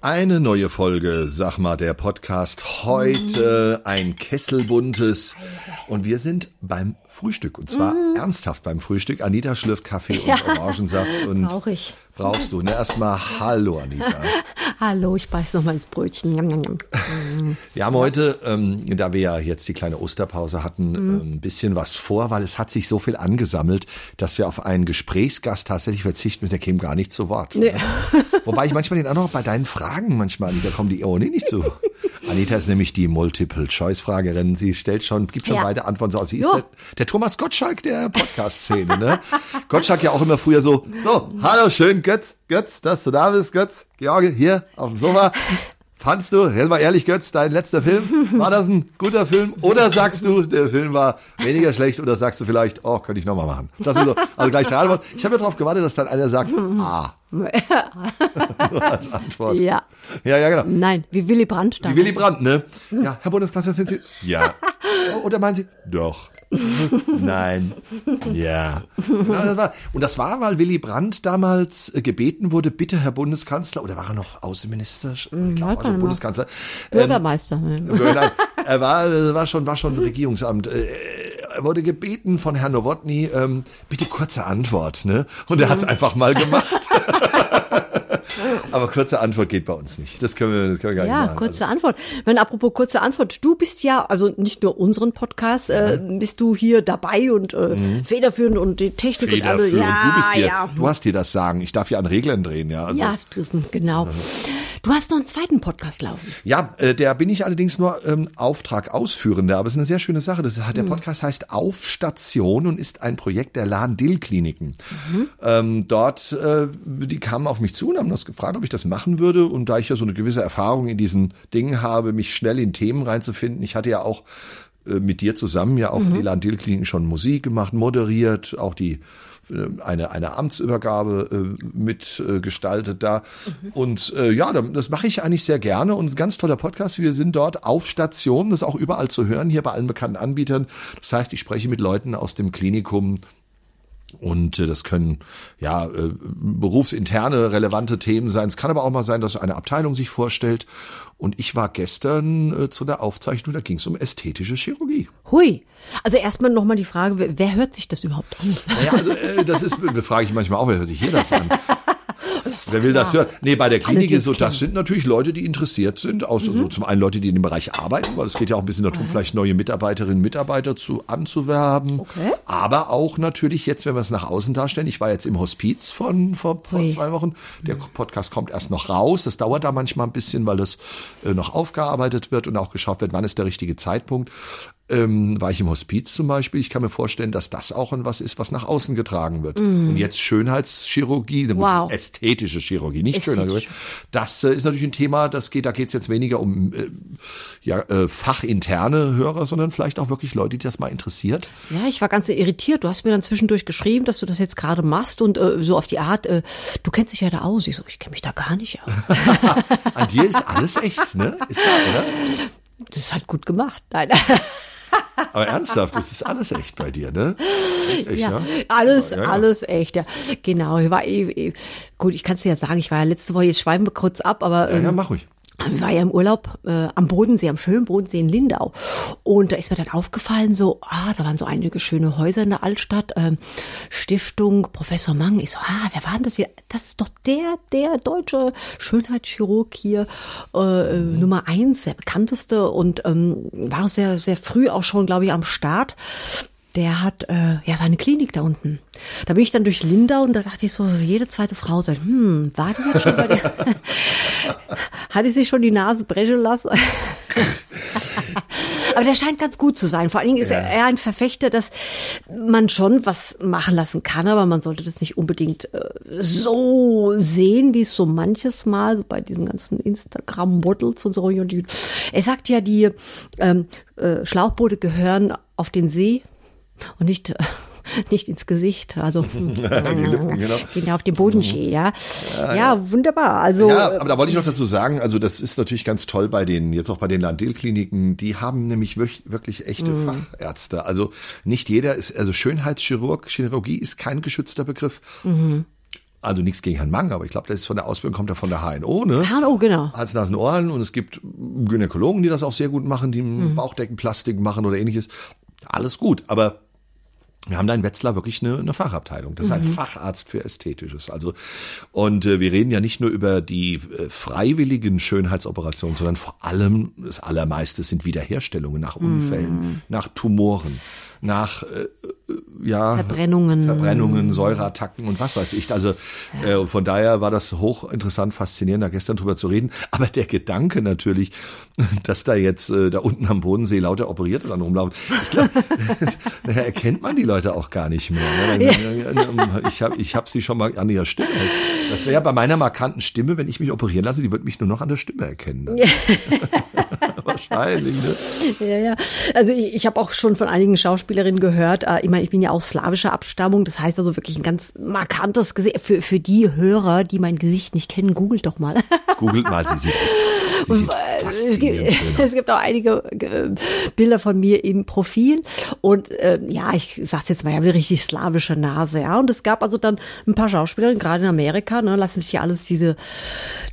Eine neue Folge, sag mal, der Podcast. Heute ein Kesselbuntes. Und wir sind beim Frühstück. Und zwar ernsthaft beim Frühstück. Anita schlürft Kaffee und Orangensaft. Und Brauch ich. Brauchst du. Ne? Erstmal Hallo, Anita. Hallo, ich beiß noch mal ins Brötchen. Wir haben heute, ähm, da wir ja jetzt die kleine Osterpause hatten, ähm, ein bisschen was vor, weil es hat sich so viel angesammelt, dass wir auf einen Gesprächsgast tatsächlich verzichten und der käme gar nicht zu Wort. Nee. Wobei ich manchmal den auch noch bei deinen Fragen manchmal, da kommen die oh nee, nicht zu. Anita ist nämlich die Multiple-Choice-Fragerin. Sie stellt schon, gibt schon Ja. beide Antworten aus. Sie ist der, der Thomas Gottschalk der Podcast-Szene, ne? Gottschalk ja auch immer früher so, so, hallo, schön, Götz, Götz, dass du da bist, Götz, George, hier auf dem Sofa. Fandst du, jetzt mal ehrlich, Götz, dein letzter Film, war das ein guter Film? Oder sagst du, der Film war weniger schlecht? Oder sagst du vielleicht, oh, könnte ich nochmal machen? Das ist so, also gleich drei Antworten. Ich habe ja darauf gewartet, dass dann einer sagt, ah, als Antwort. Ja. Ja, ja, genau. Nein, wie Willy Brandt. Wie Willy Brandt, ne? Ja, Herr Bundeskanzler, sind Sie? Ja. Oder meinen Sie? Doch. Nein. Ja. und das war, weil Willy Brandt damals äh, gebeten wurde, bitte, Herr Bundeskanzler, oder war er noch Außenminister? Ich weiß glaube, gar also Bundeskanzler. Bürgermeister. Nein, er war, äh, war schon, war schon Regierungsamt. Äh, Er wurde gebeten von Herrn Nowotny, ähm, bitte kurze Antwort, ne? Und er hat es einfach mal gemacht. Aber kurze Antwort geht bei uns nicht. Das können wir, das können wir gar Ja, nicht machen. kurze Antwort. Wenn apropos kurze Antwort, du bist ja, also nicht nur unseren Podcast, äh, bist du hier dabei und äh, federführend und die Technik und alles. Ja, du bist hier, ja. du hast dir das sagen. Ich darf hier an Reglern drehen, ja. Also, Ja, genau. Du hast noch einen zweiten Podcast laufen. Ja, äh, der bin ich allerdings nur ähm, Auftrag ausführender, aber es ist eine sehr schöne Sache. Das der Podcast heißt Auf Station und ist ein Projekt der Lahn-Dill-Kliniken. Ähm, dort, äh, die kamen auf mich zu und haben das gefragt, ob ich das machen würde. Und da ich ja so eine gewisse Erfahrung in diesen Dingen habe, mich schnell in Themen reinzufinden, ich hatte ja auch äh, mit dir zusammen ja auf die Lahn-Dill-Kliniken schon Musik gemacht, moderiert, auch die äh, eine, eine Amtsübergabe äh, mit äh, da. Und äh, ja, da- das mache ich eigentlich sehr gerne und ein ganz toller Podcast. Wir sind dort auf Station, das ist auch überall zu hören, hier bei allen bekannten Anbietern. Das heißt, ich spreche mit Leuten aus dem Klinikum, und äh, das können ja äh, berufsinterne relevante Themen sein. Es kann aber auch mal sein, dass eine Abteilung sich vorstellt. Und ich war gestern äh, zu der Aufzeichnung, da ging es um ästhetische Chirurgie. Hui. Also erstmal nochmal die Frage, wer, hört sich das überhaupt an? Naja, also, äh, das ist, frage ich manchmal auch, wer hört sich hier das an? Wer will das hören? Nee, bei der Klinik die ist so, das sind natürlich Leute, die interessiert sind. Auch so, so zum einen Leute, die in dem Bereich arbeiten, weil es geht ja auch ein bisschen darum, vielleicht neue Mitarbeiterinnen und Mitarbeiter zu, anzuwerben. Okay. Aber auch natürlich jetzt, wenn wir es nach außen darstellen. Ich war jetzt im Hospiz von, vor, vor Ui. zwei Wochen. Der Podcast kommt erst noch raus. Das dauert da manchmal ein bisschen, weil das äh, noch aufgearbeitet wird und auch geschaut wird, wann ist der richtige Zeitpunkt. Ähm, war ich im Hospiz zum Beispiel. Ich kann mir vorstellen, dass das auch ein was ist, was nach außen getragen wird. Und jetzt Schönheitschirurgie, da Mm. Wow. ästhetische Chirurgie, nicht. Schönheitschirurgie. Das äh, ist natürlich ein Thema, das geht, da geht es jetzt weniger um äh, ja, äh, fachinterne Hörer, sondern vielleicht auch wirklich Leute, die das mal interessiert. Ja, ich war ganz irritiert. Du hast mir dann zwischendurch geschrieben, dass du das jetzt gerade machst und äh, so auf die Art, äh, du kennst dich ja da aus. Ich so, ich kenne mich da gar nicht aus. An dir ist alles echt, ne? Ist klar, oder? Das ist halt gut gemacht. Nein. Aber ernsthaft, das ist alles echt bei dir, ne? Echt, Ja, ja? alles, Ja, ja. alles echt, ja. Genau, ich war eh, eh, gut, ich kann es dir ja sagen, ich war ja letzte Woche, jetzt schweifen wir kurz ab, aber Ja, ähm, ja, mach ruhig. Ich war ja im Urlaub äh, am Bodensee, am schönen Bodensee in Lindau. Und da ist mir dann aufgefallen, so, ah, da waren so einige schöne Häuser in der Altstadt. Ähm, Stiftung Professor Mang. Ich so, ah, wer war denn das? Das ist doch der, der deutsche Schönheitschirurg hier, äh, äh, Nummer eins, der bekannteste und ähm, war sehr, sehr früh auch schon, glaube ich, am Start. Der hat äh, ja seine Klinik da unten. Da bin ich dann durch Lindau und da dachte ich so, jede zweite Frau sagt, hm, war die jetzt schon bei dir? Hat die sich schon die Nase brechen lassen? Aber der scheint ganz gut zu sein. Vor allen Dingen ist er eher ein Verfechter, dass man schon was machen lassen kann, aber man sollte das nicht unbedingt äh, so sehen, wie es so manches Mal so bei diesen ganzen Instagram-Models und so. Und die, er sagt ja, die ähm, äh, Schlauchboote gehören auf den See und nicht nicht ins Gesicht, also die Lippen, genau. den auf dem Boden stehe, ja. Ja, wunderbar. Also Ja, aber da wollte ich noch dazu sagen, also das ist natürlich ganz toll bei den, jetzt auch bei den Landil-Kliniken, die haben nämlich wirklich, echte Fachärzte. Also nicht jeder ist, also Schönheitschirurg, Chirurgie ist kein geschützter Begriff. Also nichts gegen Herrn Mang, aber ich glaube, das ist von der Ausbildung, kommt er von der HNO, ne? HNO, genau. Hals, Nasen, Ohren und es gibt Gynäkologen, die das auch sehr gut machen, die Bauchdeckenplastik machen oder ähnliches. Alles gut, aber wir haben da in Wetzlar wirklich eine, eine Fachabteilung. Das ist ein Facharzt für Ästhetisches. Also und äh, wir reden ja nicht nur über die äh, freiwilligen Schönheitsoperationen, sondern vor allem das allermeiste sind Wiederherstellungen nach Unfällen, nach Tumoren, nach äh, äh, ja Verbrennungen. Verbrennungen, Säureattacken und was weiß ich. Also äh, von daher war das hochinteressant, faszinierend, da gestern drüber zu reden. Aber der Gedanke natürlich, dass da jetzt äh, da unten am Bodensee lauter Operierte dann rumlaufen, ich glaube, daher erkennt man die Leute auch gar nicht mehr. Ne? Ich habe ich hab sie schon mal an ihrer Stimme. Das wäre ja bei meiner markanten Stimme, wenn ich mich operieren lasse, die wird mich nur noch an der Stimme erkennen. Dann. Wahrscheinlich. Ne? Ja, ja. Also ich, ich habe auch schon von einigen Schauspielerinnen gehört, äh, ich meine, ich bin ja auch slawischer Abstammung, das heißt also wirklich ein ganz markantes Gesicht. Für, für die Hörer, die mein Gesicht nicht kennen, googelt doch mal. Googelt mal, sie sieht, sie sieht es, gibt, es gibt auch einige äh, Bilder von mir im Profil und äh, ja, ich sag's jetzt mal, ich habe eine richtig slawische Nase, ja. Und es gab also dann ein paar Schauspielerinnen, gerade in Amerika, ne, lassen sich ja alles diese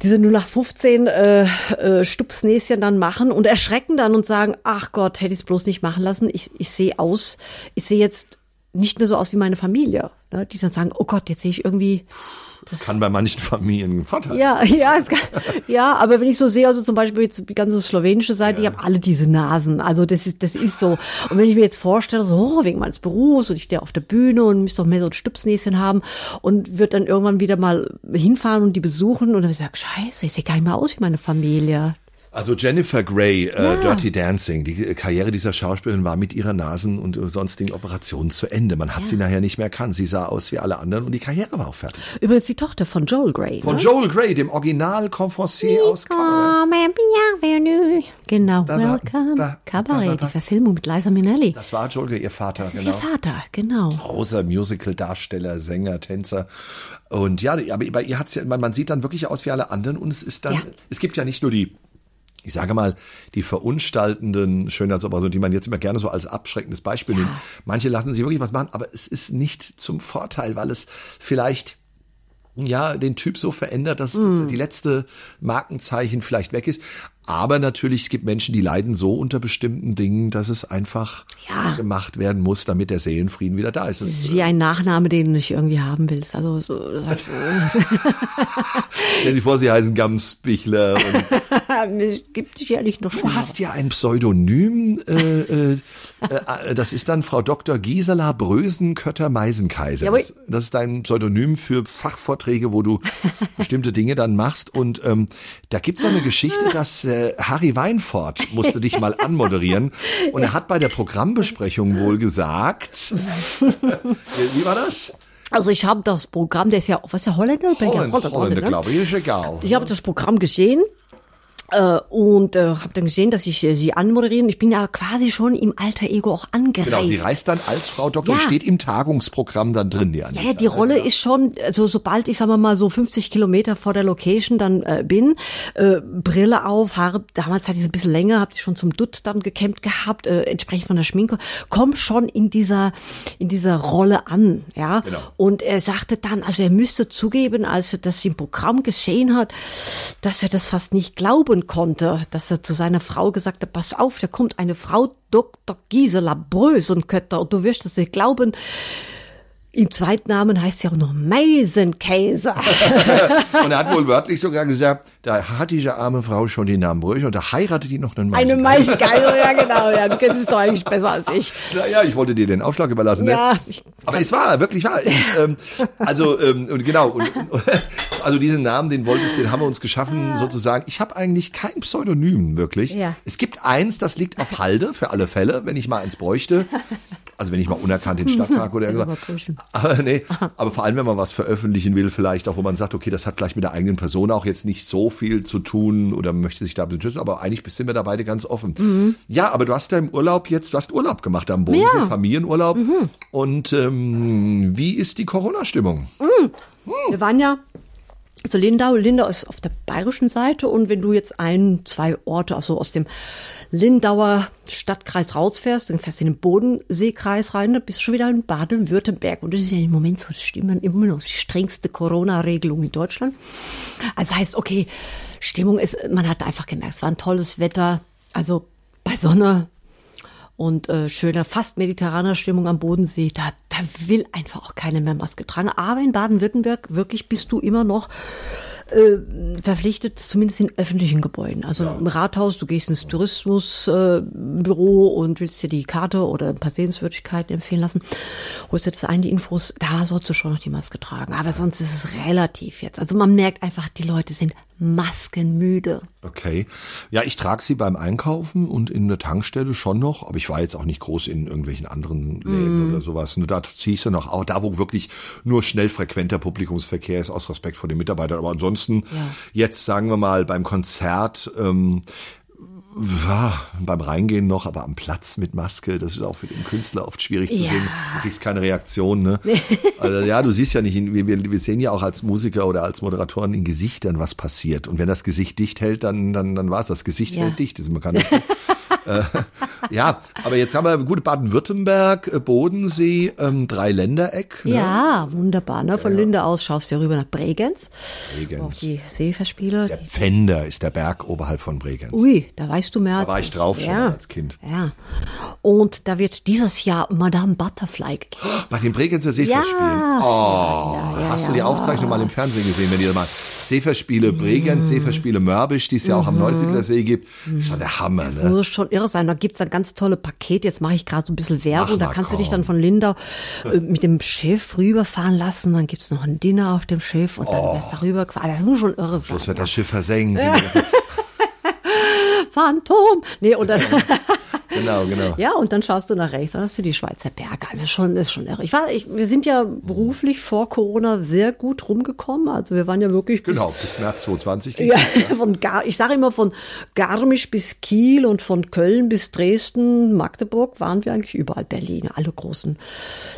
diese 0815 äh, äh, Stupsnäschen dann machen und erschrecken dann und sagen, ach Gott, hätte ich es bloß nicht machen lassen. Ich, ich sehe aus, ich sehe jetzt nicht mehr so aus wie meine Familie. Ne? Die dann sagen, oh Gott, jetzt sehe ich irgendwie. Das kann bei manchen Familien Vorteil. Ja, ja, kann, ja, aber wenn ich so sehe, also zum Beispiel jetzt die ganze slowenische Seite, die haben alle diese Nasen. Also das ist, das ist so. Und wenn ich mir jetzt vorstelle, so oh, wegen meines Berufs und ich stehe auf der Bühne und müsste doch mehr so ein Stupsnäschen haben und wird dann irgendwann wieder mal hinfahren und die besuchen und dann sage ich, scheiße, ich sehe gar nicht mehr aus wie meine Familie. Also Jennifer Grey, äh, Ja. Dirty Dancing, die Karriere dieser Schauspielerin war mit ihrer Nasen- und äh, sonstigen Operationen zu Ende. Man hat sie nachher nicht mehr erkannt. Sie sah aus wie alle anderen und die Karriere war auch fertig. Übrigens die Tochter von Joel Grey. Von ne? Joel Grey, dem Original Confoncier aus Cabaret. Genau, Da, da, Welcome. da, Cabaret, die Verfilmung mit Liza Minnelli. Das war Joel Grey, ihr Vater, Das ist genau. ihr Vater, genau. Großer Musical-Darsteller, Sänger, Tänzer. Und ja, aber bei ihr hat's ja, man, man sieht dann wirklich aus wie alle anderen und es ist dann, Ja. es gibt ja nicht nur die, ich sage mal, die verunstaltenden Schönheitsoperationen, die man jetzt immer gerne so als abschreckendes Beispiel nimmt. Manche lassen sich wirklich was machen, aber es ist nicht zum Vorteil, weil es vielleicht ja, den Typ so verändert, dass Mm. die letzte Markenzeichen vielleicht weg ist. Aber natürlich, es gibt Menschen, die leiden so unter bestimmten Dingen, dass es einfach Ja. gemacht werden muss, damit der Seelenfrieden wieder da ist. Das ist wie ein Nachname, den du nicht irgendwie haben willst. Also so, heißt, Stellen Sie vor, Sie heißen Gamsbichler. Und es gibt sicherlich noch du schlimmer. hast ja ein Pseudonym, äh, äh, äh, das ist dann Frau Dr. Gisela Brösen-Kötter-Meisenkaiser. Das, das ist dein Pseudonym für Fachvorträge, wo du bestimmte Dinge dann machst. Und ähm, da gibt's so eine Geschichte, dass äh, Harry Weinfort musste dich mal anmoderieren. Und er hat bei der Programmbesprechung wohl gesagt, wie war das? Also ich habe das Programm, der ist ja, was ist der Holländer? Belgier? Holländer, Holländer, Holländer, ne? glaube ich, ist egal. Ich habe das Programm gesehen äh, und äh, habe dann gesehen, dass ich äh, sie anmoderieren. Ich bin ja quasi schon im alter Ego auch angereist. Genau, sie reist dann als Frau Doktor, Ja. steht im Tagungsprogramm dann drin, die Ja, ja, die Rolle ist schon, also sobald ich, sagen wir mal, so 50 Kilometer vor der Location dann äh, bin, äh, Brille auf, Haare, damals hatte ich es ein bisschen länger, habe ich schon zum Dutt dann gekämmt gehabt, äh, entsprechend von der Schminke, komm schon in dieser, in dieser Rolle an, ja. Genau. Und er sagte dann, also er müsste zugeben, als er das im Programm geschehen hat, dass er das fast nicht glauben konnte, dass er zu seiner Frau gesagt hat, pass auf, da kommt eine Frau, Dr. Gisela Brösenkötter, und du wirst es nicht glauben, im Zweitnamen heißt sie auch noch Meisenkäse. Und er hat wohl wörtlich sogar gesagt, da hat diese arme Frau schon die Namen und da heiratet die noch einen Mann. Eine Meisenkäse, ja genau, ja, du kennst es doch eigentlich besser als ich. Ja, ja, ich wollte dir den Aufschlag überlassen. Ja, ne? aber es war wirklich wahr. Ähm, also ähm, und genau und, und, also diesen Namen, den wolltest, den haben wir uns geschaffen sozusagen. Ich habe eigentlich kein Pseudonym wirklich. Ja. Es gibt eins, das liegt auf Halde für alle Fälle, wenn ich mal eins bräuchte. Also wenn ich mal unerkannt in den Stadtpark oder irgendwas. Aber nee, aber vor allem, wenn man was veröffentlichen will, vielleicht auch, wo man sagt, okay, das hat vielleicht mit der eigenen Person auch jetzt nicht so viel zu tun oder möchte sich da beschützen, aber eigentlich sind wir da beide ganz offen. Mhm. Ja, aber du hast ja im Urlaub jetzt, du hast Urlaub gemacht am Bodensee, ja. Familienurlaub. Mhm. Und ähm, wie ist die Corona-Stimmung? Mhm. Wir waren ja also Lindau, Lindau ist auf der bayerischen Seite und wenn du jetzt ein, zwei Orte, also aus dem Lindauer Stadtkreis rausfährst, dann fährst du in den Bodenseekreis rein, dann bist du schon wieder in Baden-Württemberg. Und das ist ja im Moment so, das stimmt immer noch die strengste Corona-Regelung in Deutschland. Also heißt, okay, Stimmung ist, man hat einfach gemerkt, es war ein tolles Wetter, also bei Sonne, und äh, schöner, fast mediterraner Stimmung am Bodensee, da, da will einfach auch keine mehr Maske tragen. Aber in Baden-Württemberg wirklich bist du immer noch äh, verpflichtet, zumindest in öffentlichen Gebäuden. Also ja. im Rathaus, du gehst ins Tourismusbüro äh, und willst dir die Karte oder ein paar Sehenswürdigkeiten empfehlen lassen, holst dir das ein, die Infos, da sollst du schon noch die Maske tragen. Aber sonst ist es relativ jetzt. Also man merkt einfach, die Leute sind maskenmüde. Okay. Ja, ich trage sie beim Einkaufen und in der Tankstelle schon noch, aber ich war jetzt auch nicht groß in irgendwelchen anderen Läden mm. oder sowas. Nur da ziehe ich sie noch, auch da, wo wirklich nur schnell frequenter Publikumsverkehr ist, aus Respekt vor den Mitarbeitern. Aber ansonsten, ja. jetzt sagen wir mal beim Konzert, ähm, ja, beim Reingehen noch, aber am Platz mit Maske, das ist auch für den Künstler oft schwierig zu ja. sehen. Du kriegst keine Reaktion, ne? also ja, du siehst ja nicht, wir, wir sehen ja auch als Musiker oder als Moderatoren in Gesichtern, was passiert. Und wenn das Gesicht dicht hält, dann, dann, dann war es. Das Gesicht ja. hält dicht, das ist bekannt. äh, ja, aber jetzt haben wir gut Baden-Württemberg, äh, Bodensee, ähm, Dreiländereck. Ne? Ja, wunderbar. Ne? Von ja. Linde aus schaust du rüber nach Bregenz. Bregenz. Auf die Seeverspiele. Der Pfänder ist der Berg oberhalb von Bregenz. Ui, da weißt du mehr als Da war ich drauf schon ja. als Kind. Ja. Und da wird dieses Jahr Madame Butterfly gegeben. Bei den Bregenzer Seeverspielen. Ja. Oh, ja, hast du die Aufzeichnung mal im Fernsehen gesehen, wenn ihr mal Seeverspiele Bregenz, mhm. Seeverspiele Mörbisch, die es ja auch am mhm. Neusiedler See gibt. Schon der Hammer, das ne? muss schon irre sein. Da gibt's ein ganz tolle Paket. Jetzt mache ich gerade so ein bisschen Werbung. Ach, da kannst komm. du dich dann von Lindau äh, mit dem Schiff rüberfahren lassen. Dann gibt's noch ein Dinner auf dem Schiff und dann oh. wärst du rüber. Das muss schon irre sein. Schluss wird das Schiff versenkt. Phantom. Nee, und dann Genau, genau. Ja, und dann schaust du nach rechts, dann hast du die Schweizer Berge. Also schon, ist schon irre. Ich war, ich, wir sind ja beruflich vor Corona sehr gut rumgekommen. Also wir waren ja wirklich bis, Genau, bis März 2020 ja, von Gar, Ich sage immer von Garmisch bis Kiel und von Köln bis Dresden, Magdeburg waren wir eigentlich überall Berlin, alle großen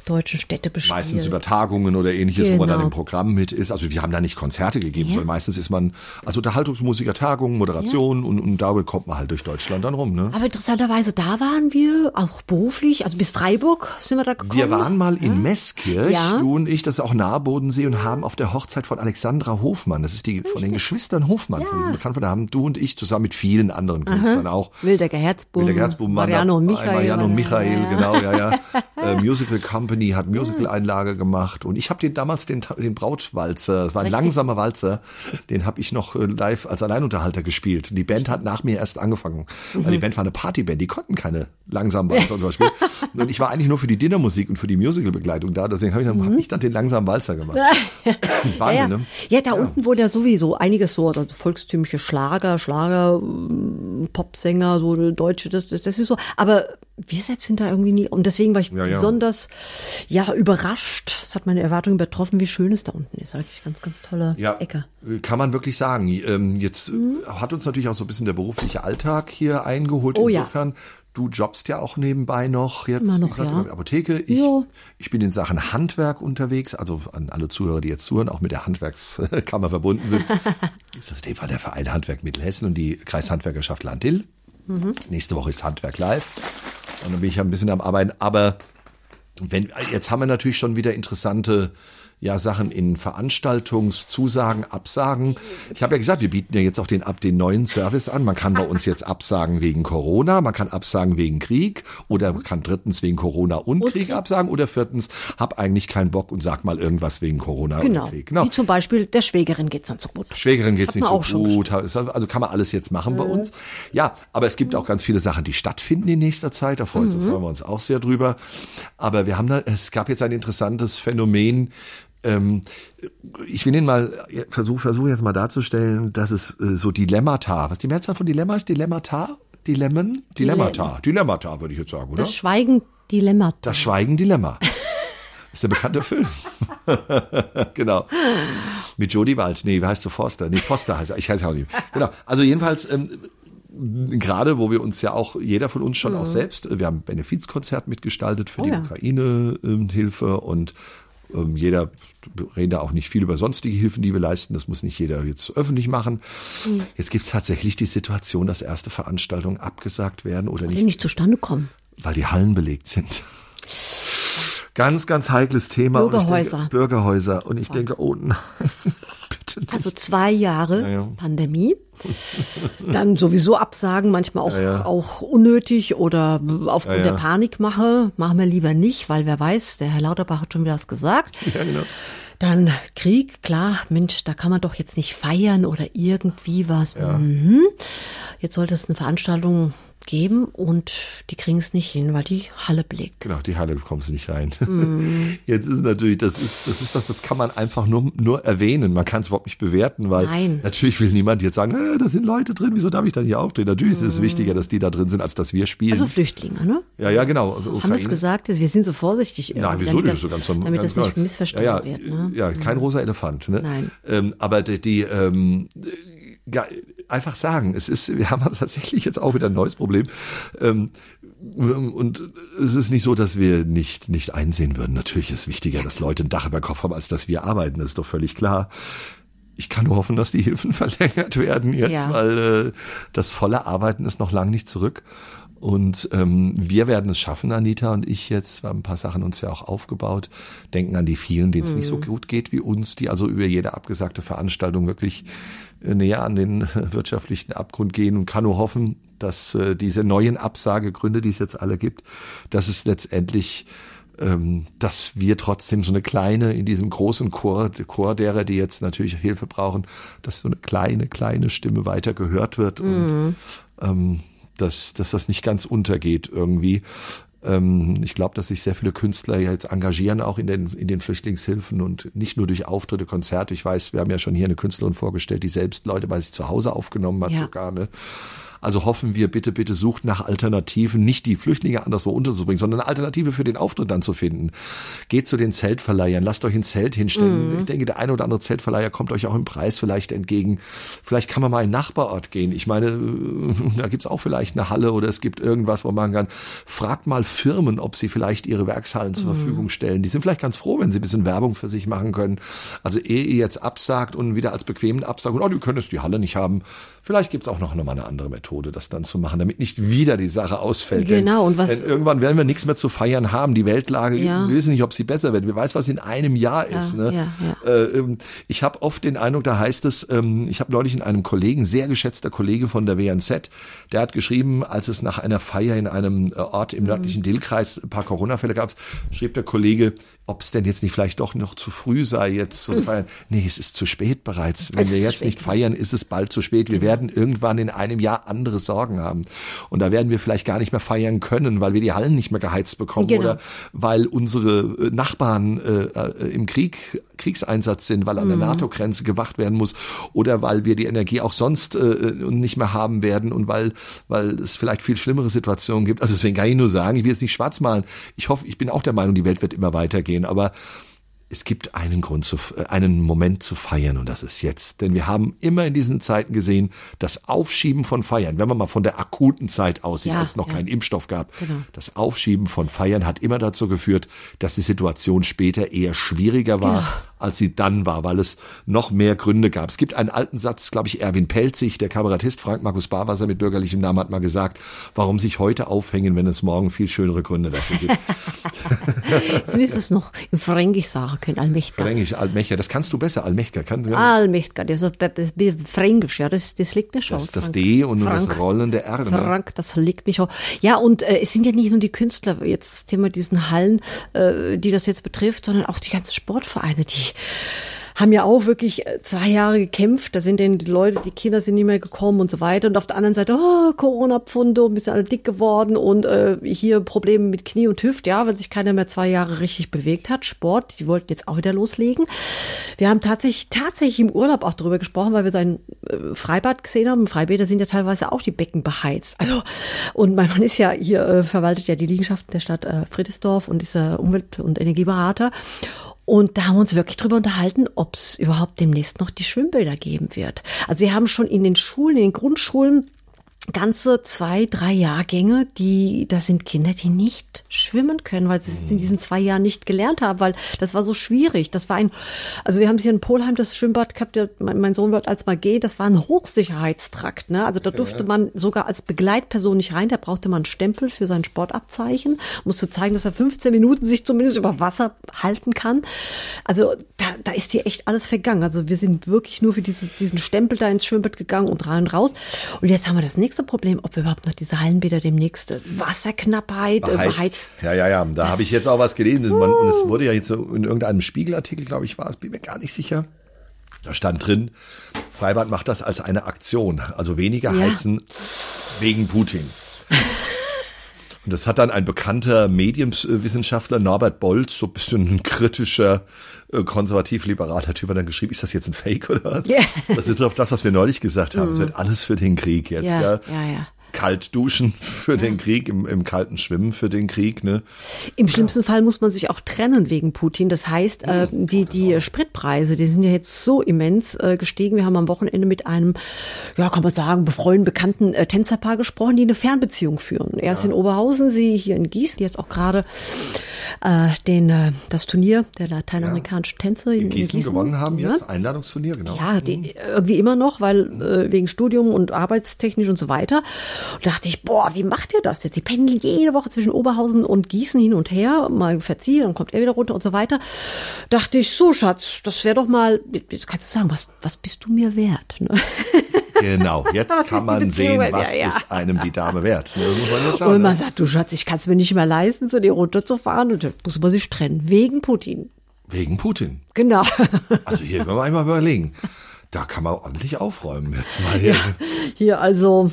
deutschen Städte bespielt. Meistens über Tagungen oder ähnliches, genau. wo man dann im Programm mit ist. Also wir haben da nicht Konzerte gegeben, ja. sondern meistens ist man, also Unterhaltungsmusiker, Tagungen, Moderation ja. und, und damit kommt man halt durch Deutschland dann rum. Ne? Aber interessanterweise, da waren wir, auch beruflich, also bis Freiburg sind wir da gekommen. Wir waren mal in ja. Meßkirch, ja. du und ich, das ist auch nahe Bodensee und haben auf der Hochzeit von Alexandra Hofmann, das ist die Richtig. von den Geschwistern Hofmann, ja. von diesen Bekannten, da haben du und ich zusammen mit vielen anderen Künstlern Aha. auch. Wildecker Herzbuben. Wildecker Herzbuben, Mariano und Michael. Mariano und Michael, genau, ja, ja. äh, Musical Company hat Musical-Einlage gemacht und ich habe den damals den, den Brautwalzer, das war ein Richtig. langsamer Walzer, den habe ich noch äh, live als Alleinunterhalter gespielt. Die Band hat nach mir erst angefangen, mhm. weil die Band war eine Partyband, die konnten keine langsam Walzer und so Beispiel. Und ich war eigentlich nur für die Dinnermusik und für die Musicalbegleitung da, deswegen habe ich, dann, mhm. hab ich dann den langsamen Walzer gemacht. Wahnsinn, ja, ja. ne? Ja, da ja. unten wurde ja sowieso einiges so, also volkstümliche Schlager, Schlager, mm, Popsänger, so deutsche, das, das, das ist so. Aber wir selbst sind da irgendwie nie, und deswegen war ich ja, besonders, ja. überrascht. Es hat meine Erwartungen übertroffen, wie schön es da unten ist. Eigentlich ganz, ganz tolle ja, Ecke. Kann man wirklich sagen. Ähm, jetzt mhm. hat uns natürlich auch so ein bisschen der berufliche Alltag hier eingeholt. Oh, Insofern, Du jobbst ja auch nebenbei noch jetzt Immer noch, gesagt, ja. in der Apotheke. Ich, ich bin in Sachen Handwerk unterwegs, also an alle Zuhörer, die jetzt zuhören, auch mit der Handwerkskammer verbunden sind. ist das in dem Fall der Verein Handwerk Mittelhessen und die Kreishandwerkerschaft Landil. Mhm. Nächste Woche ist Handwerk live. Und dann bin ich ja ein bisschen am Arbeiten. Aber wenn, jetzt haben wir natürlich schon wieder interessante ja Sachen in Veranstaltungszusagen, Absagen. Ich habe ja gesagt, wir bieten ja jetzt auch den ab den neuen Service an. Man kann bei uns jetzt absagen wegen Corona, man kann absagen wegen Krieg oder man kann drittens wegen Corona und, und Krieg absagen oder viertens hab eigentlich keinen Bock und sag mal irgendwas wegen Corona genau. oder Krieg. Genau. Wie zum Beispiel der Schwägerin geht's dann so gut. Schwägerin geht's nicht so gut. Also kann man alles jetzt machen mhm. bei uns. Ja, aber es gibt auch ganz viele Sachen, die stattfinden in nächster Zeit. Da freuen, mhm. freuen wir uns auch sehr drüber. Aber wir haben da, es gab jetzt ein interessantes Phänomen, ähm, ich will Ihnen mal versuche versuch jetzt mal darzustellen, dass es äh, so Dilemmata, was die Mehrzahl von Dilemma ist, Dilemmata? Dilemmen? Dilemmata. Dilemmata würde ich jetzt sagen, oder? Das Schweigen Dilemma. Das Schweigen Dilemma. ist der bekannte Film. genau. Mit Jodie Wald. Nee, wie heißt du Forster? Nee, Foster heißt er. Ich heiße auch nicht. Genau. Also jedenfalls, ähm, gerade wo wir uns ja auch, jeder von uns schon mhm. auch selbst, wir haben ein Benefizkonzert mitgestaltet für oh, die ja. Ukraine-Hilfe und ähm, jeder reden da auch nicht viel über sonstige Hilfen, die wir leisten. Das muss nicht jeder jetzt öffentlich machen. Mhm. Jetzt gibt es tatsächlich die Situation, dass erste Veranstaltungen abgesagt werden oder nicht. nicht zustande kommen. Weil die Hallen belegt sind. Ganz, ganz heikles Thema. Bürgerhäuser. Denke, Bürgerhäuser. Und ich denke, oh nein. Nicht. Also zwei Jahre ja, ja. Pandemie. Dann sowieso Absagen, manchmal auch, ja, auch unnötig oder aufgrund der Panikmache. Machen wir lieber nicht, weil wer weiß, der Herr Lauterbach hat schon wieder was gesagt. Ja, genau. Dann Krieg, klar, Mensch, da kann man doch jetzt nicht feiern oder irgendwie was. Mhm. Jetzt sollte es eine Veranstaltung geben und die kriegen es nicht hin, weil die Halle belegt. Genau, die Halle kommst du nicht rein. Mm. Jetzt ist natürlich, das ist, das ist was, das kann man einfach nur, nur erwähnen. Man kann es überhaupt nicht bewerten, weil Nein. natürlich will niemand jetzt sagen, äh, da sind Leute drin, wieso darf ich da nicht auftreten? Natürlich mm. ist es mm. wichtiger, dass die da drin sind, als dass wir spielen. Also Flüchtlinge, ne? Ja, ja, genau. Ukraine. Haben es gesagt, wir sind so vorsichtig. Nein, wieso damit, so ganz Damit ganz das nicht missverstanden ja, ja, wird. Ne? Ja, kein mm. rosa Elefant. Ne? Nein. Ähm, aber die, die ähm, einfach sagen. Es ist, wir haben tatsächlich jetzt auch wieder ein neues Problem. Ähm, und es ist nicht so, dass wir nicht, nicht einsehen würden. Natürlich ist es wichtiger, dass Leute ein Dach über Kopf haben, als dass wir arbeiten. Das ist doch völlig klar. Ich kann nur hoffen, dass die Hilfen verlängert werden jetzt, ja. weil äh, das volle Arbeiten ist noch lang nicht zurück. Und ähm, wir werden es schaffen, Anita und ich jetzt, wir haben ein paar Sachen uns ja auch aufgebaut, denken an die vielen, denen es mhm. nicht so mhm. gut geht wie uns, die also über jede abgesagte Veranstaltung wirklich näher an den wirtschaftlichen Abgrund gehen und kann nur hoffen, dass äh, diese neuen Absagegründe, die es jetzt alle gibt, dass es letztendlich ähm, dass wir trotzdem so eine kleine, in diesem großen Chor, Chor derer, die jetzt natürlich Hilfe brauchen, dass so eine kleine, kleine Stimme weiter gehört wird mhm. und ähm, dass, dass das nicht ganz untergeht irgendwie. Ähm, ich glaube, dass sich sehr viele Künstler jetzt engagieren, auch in den, in den Flüchtlingshilfen und nicht nur durch Auftritte, Konzerte. Ich weiß, wir haben ja schon hier eine Künstlerin vorgestellt, die selbst Leute bei sich zu Hause aufgenommen hat, ja. sogar. Ne? Also hoffen wir, bitte, bitte sucht nach Alternativen, nicht die Flüchtlinge anderswo unterzubringen, sondern eine Alternative für den Auftritt dann zu finden. Geht zu den Zeltverleihern, lasst euch ein Zelt hinstellen. Mhm. Ich denke, der eine oder andere Zeltverleiher kommt euch auch im Preis vielleicht entgegen. Vielleicht kann man mal in einen Nachbarort gehen. Ich meine, da gibt's auch vielleicht eine Halle oder es gibt irgendwas, wo man kann. Fragt mal Firmen, ob sie vielleicht ihre Werkshallen zur mhm. Verfügung stellen. Die sind vielleicht ganz froh, wenn sie ein bisschen Werbung für sich machen können. Also ehe ihr jetzt absagt und wieder als bequemen absagt, oh, du könntest die Halle nicht haben, Vielleicht gibt's auch noch mal eine andere Methode, das dann zu machen, damit nicht wieder die Sache ausfällt. Genau. Denn, und was? Denn irgendwann werden wir nichts mehr zu feiern haben. Die Weltlage, ja. wir wissen nicht, ob sie besser wird. Wir weiß, was in einem Jahr ja, ist. Ne? Ja. Äh, ähm, ich habe oft den Eindruck, da heißt es, ähm, ich habe neulich in einem Kollegen, sehr geschätzter Kollege von der WNZ, der hat geschrieben, als es nach einer Feier in einem äh, Ort im nördlichen mhm. Dillkreis ein paar Corona-Fälle gab, schrieb der Kollege, ob es denn jetzt nicht vielleicht doch noch zu früh sei, jetzt zu feiern. Nee, es ist zu spät bereits. Wenn es wir jetzt nicht feiern, ist es bald zu spät. Wir werden irgendwann in einem Jahr andere Sorgen haben. Und da werden wir vielleicht gar nicht mehr feiern können, weil wir die Hallen nicht mehr geheizt bekommen genau. oder weil unsere äh, Nachbarn äh, äh, im Krieg Kriegseinsatz sind, weil an der mhm. NATO-Grenze gewacht werden muss oder weil wir die Energie auch sonst äh, nicht mehr haben werden und weil, weil es vielleicht viel schlimmere Situationen gibt. Also deswegen kann ich nur sagen, ich will jetzt nicht schwarz malen. Ich hoffe, ich bin auch der Meinung, die Welt wird immer weitergehen, aber es gibt einen Grund zu, äh, einen Moment zu feiern und das ist jetzt. Denn wir haben immer in diesen Zeiten gesehen, das Aufschieben von Feiern, wenn man mal von der akuten Zeit aussieht, ja, als es noch ja. keinen Impfstoff gab, genau. das Aufschieben von Feiern hat immer dazu geführt, dass die Situation später eher schwieriger war, genau als sie dann war, weil es noch mehr Gründe gab. Es gibt einen alten Satz, glaube ich, Erwin Pelzig, der Kabarettist Frank Markus Barwasser mit bürgerlichem Namen hat mal gesagt, warum sich heute aufhängen, wenn es morgen viel schönere Gründe dafür gibt. Sie müssen es noch im Fränkisch sagen können, Allmächtiger. Fränkisch, Allmächtiger, das kannst du besser, Allmächtiger. Kann, ja. Allmächtiger, das, das, das Fränkisch, ja, das, das liegt mir schon. Das, das D und Frank, das rollende R. Ne? Frank, das liegt mir schon. Ja, und äh, es sind ja nicht nur die Künstler, jetzt Thema diesen Hallen, äh, die das jetzt betrifft, sondern auch die ganzen Sportvereine, die haben ja auch wirklich äh, zwei Jahre gekämpft. Da sind denn die Leute, die Kinder sind nicht mehr gekommen und so weiter. Und auf der anderen Seite, oh, Corona-Pfunde, wir sind alle dick geworden und äh, hier Probleme mit Knie und Hüft, ja, weil sich keiner mehr zwei Jahre richtig bewegt hat. Sport, die wollten jetzt auch wieder loslegen. Wir haben tatsächlich, tatsächlich im Urlaub auch darüber gesprochen, weil wir sein äh, Freibad gesehen haben. Freibäder sind ja teilweise auch die Becken beheizt. Also, und mein Mann ist ja hier, äh, verwaltet ja die Liegenschaften der Stadt äh, Friedesdorf und ist äh, Umwelt- und Energieberater. Und da haben wir uns wirklich drüber unterhalten, ob es überhaupt demnächst noch die Schwimmbäder geben wird. Also wir haben schon in den Schulen, in den Grundschulen ganze zwei, drei Jahrgänge, die, da sind Kinder, die nicht schwimmen können, weil sie es in diesen zwei Jahren nicht gelernt haben, weil das war so schwierig. Das war ein, also wir haben hier in Polheim das Schwimmbad gehabt, der, mein, mein Sohn wird als mal gehen, das war ein Hochsicherheitstrakt, ne? Also da durfte man sogar als Begleitperson nicht rein, da brauchte man einen Stempel für sein Sportabzeichen, musste zeigen, dass er 15 Minuten sich zumindest über Wasser halten kann. Also da, da ist hier echt alles vergangen. Also wir sind wirklich nur für diese, diesen Stempel da ins Schwimmbad gegangen und rein und raus. Und jetzt haben wir das nächste Problem, ob wir überhaupt noch diese Hallenbäder demnächst äh, Wasserknappheit, beheizt. Beheizt. Ja, ja, ja. Da habe ich jetzt auch was gelesen. Man, und es wurde ja jetzt so in irgendeinem Spiegelartikel, glaube ich, war es, bin mir gar nicht sicher. Da stand drin, Freibad macht das als eine Aktion. Also weniger Ja. heizen wegen Putin. Das hat dann ein bekannter Medienwissenschaftler, Norbert Bolz, so ein bisschen ein kritischer, äh, konservativ-liberaler Typ, hat dann geschrieben, ist das jetzt ein Fake oder was? Ja. Das ist auf das, was wir neulich gesagt haben. Es wird alles für den Krieg jetzt. Ja, Ja, ja, ja. Kalt duschen für den Krieg, im, im kalten Schwimmen für den Krieg. Ne? Im schlimmsten Fall muss man sich auch trennen wegen Putin. Das heißt, äh, die, die Spritpreise, die sind ja jetzt so immens äh, gestiegen. Wir haben am Wochenende mit einem, ja, kann man sagen, befreundeten, bekannten äh, Tänzerpaar gesprochen, die eine Fernbeziehung führen. Er ist in Oberhausen, sie hier in Gießen, jetzt auch gerade äh, den, äh, das Turnier der lateinamerikanischen Tänze in, In Gießen, gewonnen haben Ja. jetzt, Einladungsturnier, genau. Ja, die, irgendwie immer noch, weil äh, wegen Studium und arbeitstechnisch und so weiter. Und dachte ich, boah, wie macht ihr das jetzt? Die pendeln jede Woche zwischen Oberhausen und Gießen hin und her, mal verziehen, dann kommt er wieder runter und so weiter. Dachte ich, so Schatz, das wäre doch mal, kannst du sagen, was, was bist du mir wert? Ne? Genau, jetzt Was kann man sehen, was Ja, ja. ist einem die Dame wert. Ne, man. Und man ne? sagt, du Schatz, ich kann es mir nicht mehr leisten, zu dir runterzufahren. Und dann muss man sich trennen, wegen Putin. Wegen Putin. Genau. Also hier können wir einmal überlegen. Da kann man ordentlich aufräumen jetzt mal. Hier. Hier also,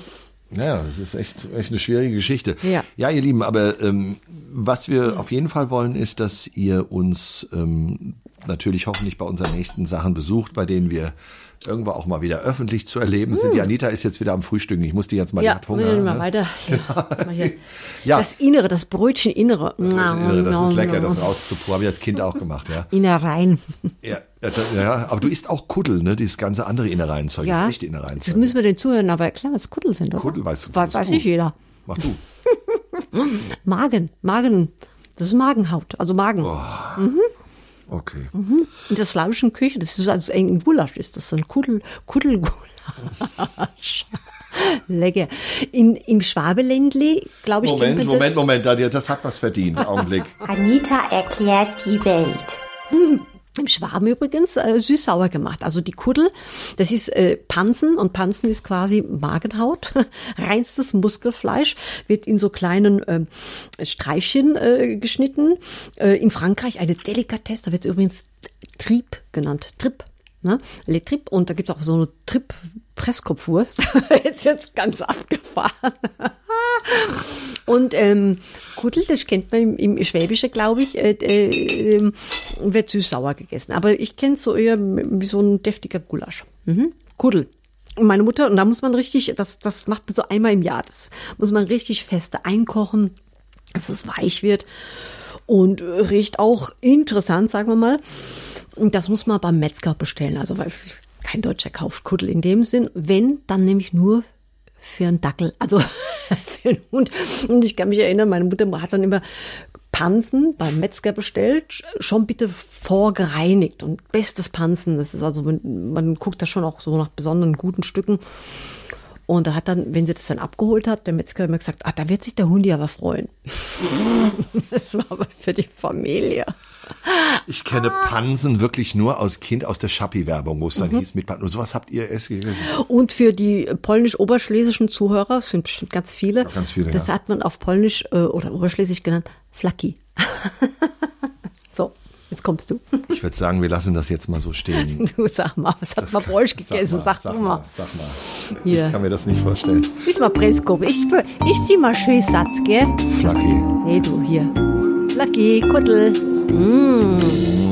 Naja, das ist echt, echt eine schwierige Geschichte. Ja. ja ihr Lieben, aber ähm, was wir auf jeden Fall wollen, ist, dass ihr uns ähm, natürlich hoffentlich bei unseren nächsten Sachen besucht, bei denen wir irgendwo auch mal wieder öffentlich zu erleben sind. Die Anita ist jetzt wieder am Frühstücken. Ich muss die jetzt mal, die Hm. ja, hat Hunger. mal ne? weiter. Ja, mal. Ja. Das Innere, das Brötchen Innere. Das ist lecker, das rauszupuren. Habe ich als Kind auch gemacht, ja. Innereien. Ja, ja, da- ja, aber du isst auch Kuddel, ne? Dieses ganze andere Innereienzeug, Ja. das echte Das Innereienzeug. müssen wir den Zuhörern aber erklären, was Kuddel sind, oder? Kuddel weißt du, Weiß, weiß nicht jeder. Mach du. Magen, Magen. Das ist Magenhaut, also Magen. Oh. Okay. In der slawischen Küche, das ist also ein Gulasch, ist das so ein Kuddel, Kuddelgulasch. Lecker. In, Im Schwabeländle, glaube ich, Moment, Moment, Moment, da- das hat was verdient. Augenblick. Anita erklärt die Welt. Im Schwaben übrigens äh, süß-sauer gemacht. Also die Kuddel, das ist äh, Pansen und Pansen ist quasi Magenhaut, reinstes Muskelfleisch, wird in so kleinen ähm, Streifchen äh, geschnitten. Äh, in Frankreich eine Delikatesse, da wird es übrigens Trip genannt, Trip. Ne? Le Trip und da gibt's auch so eine Trip Presskopfwurst. jetzt jetzt ganz abgefahren. Und ähm, Kuddel, das kennt man im, im Schwäbische, glaube ich, äh, äh, ähm, wird süß-sauer gegessen. Aber ich kenne so eher wie so ein deftiger Gulasch. Mhm. Kuddel. Und meine Mutter, und da muss man richtig, das, das macht man so einmal im Jahr, das muss man richtig feste einkochen, dass es weich wird und riecht auch interessant, sagen wir mal. Und das muss man beim Metzger bestellen. Also weil kein Deutscher kauft Kuddel in dem Sinn. Wenn, dann nämlich nur für einen Dackel, also für einen Hund. Und ich kann mich erinnern, meine Mutter hat dann immer Pansen beim Metzger bestellt, schon bitte vorgereinigt und bestes Pansen. Das ist also, man, man guckt da schon auch so nach besonderen guten Stücken. Und da hat dann, wenn sie das dann abgeholt hat, der Metzger immer gesagt, ah, da wird sich der Hundi aber freuen. das war aber für die Familie. Ich kenne Pansen wirklich nur aus Kind aus der Schappi-Werbung, wo es dann hieß mit Pansen. Und sowas habt ihr erst gegessen? Und für die polnisch-oberschlesischen Zuhörer, es sind bestimmt ganz viele, ganz viele, das ja. hat man auf Polnisch äh, oder Oberschlesisch genannt, Flaki. so. Jetzt kommst du. Ich würde sagen, wir lassen das jetzt mal so stehen. Du sag mal, was hat man Bräuch gegessen? Sag, sag du mal, mal. sag mal. Hier. Ich kann mir das nicht vorstellen. Iss mal Pressgruppe. Ich, ich sie mal schön satt, gell? Flacki. Nee, du, hier. Lucky, Kuttel. Mm.